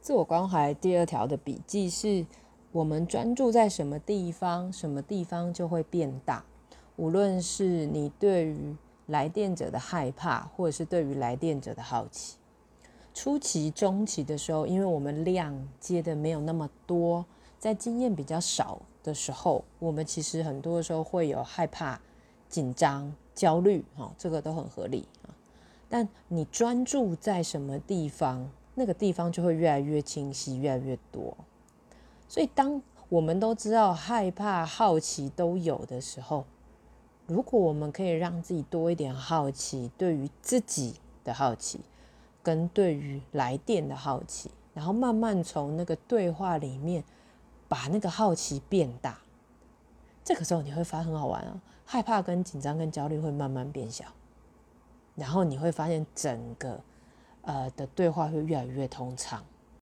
自我关怀第二条的笔记是：我们专注在什么地方，什么地方就会变大。无论是你对于来电者的害怕，或者是对于来电者的好奇，初期、中期的时候，因为我们量接的没有那么多，在经验比较少的时候，我们其实很多时候会有害怕、紧张、焦虑，哈，这个都很合理啊。但你专注在什么地方？那个地方就会越来越清晰，越来越多。所以，当我们都知道害怕、好奇都有的时候，如果我们可以让自己多一点好奇，对于自己的好奇，跟对于来电的好奇，然后慢慢从那个对话里面把那个好奇变大，这个时候你会发现很好玩啊！害怕、跟紧张、跟焦虑会慢慢变小，然后你会发现整个。呃的对话会越来越通畅。